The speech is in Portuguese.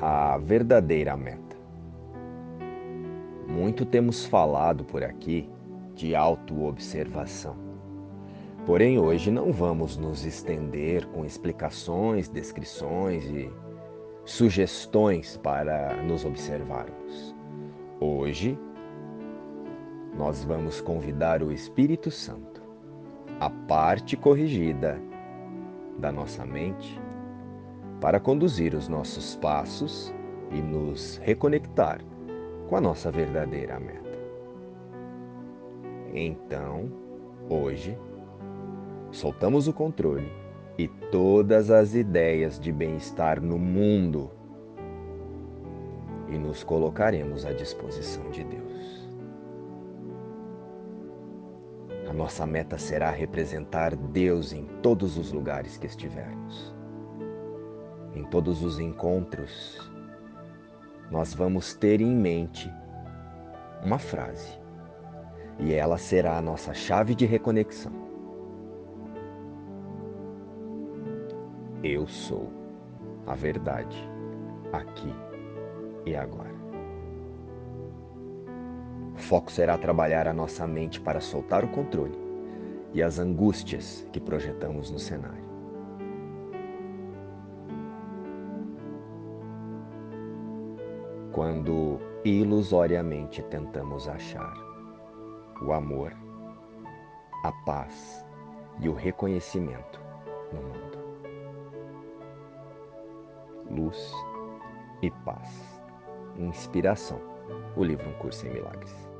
a verdadeira meta. Muito temos falado por aqui de autoobservação. Porém, hoje não vamos nos estender com explicações, descrições e sugestões para nos observarmos. Hoje, nós vamos convidar o Espírito Santo, a parte corrigida da nossa mente, para conduzir os nossos passos e nos reconectar com a nossa verdadeira meta. Então, hoje, soltamos o controle e todas as ideias de bem-estar no mundo e nos colocaremos à disposição de Deus. A nossa meta será representar Deus em todos os lugares que estivermos. Em todos os encontros, nós vamos ter em mente uma frase, e ela será a nossa chave de reconexão. Eu sou a verdade aqui e agora. O foco será trabalhar a nossa mente para soltar o controle e as angústias que projetamos no cenário. Quando ilusoriamente tentamos achar o amor, a paz e o reconhecimento no mundo. Luz e paz. Inspiração. O livro Um Curso em Milagres.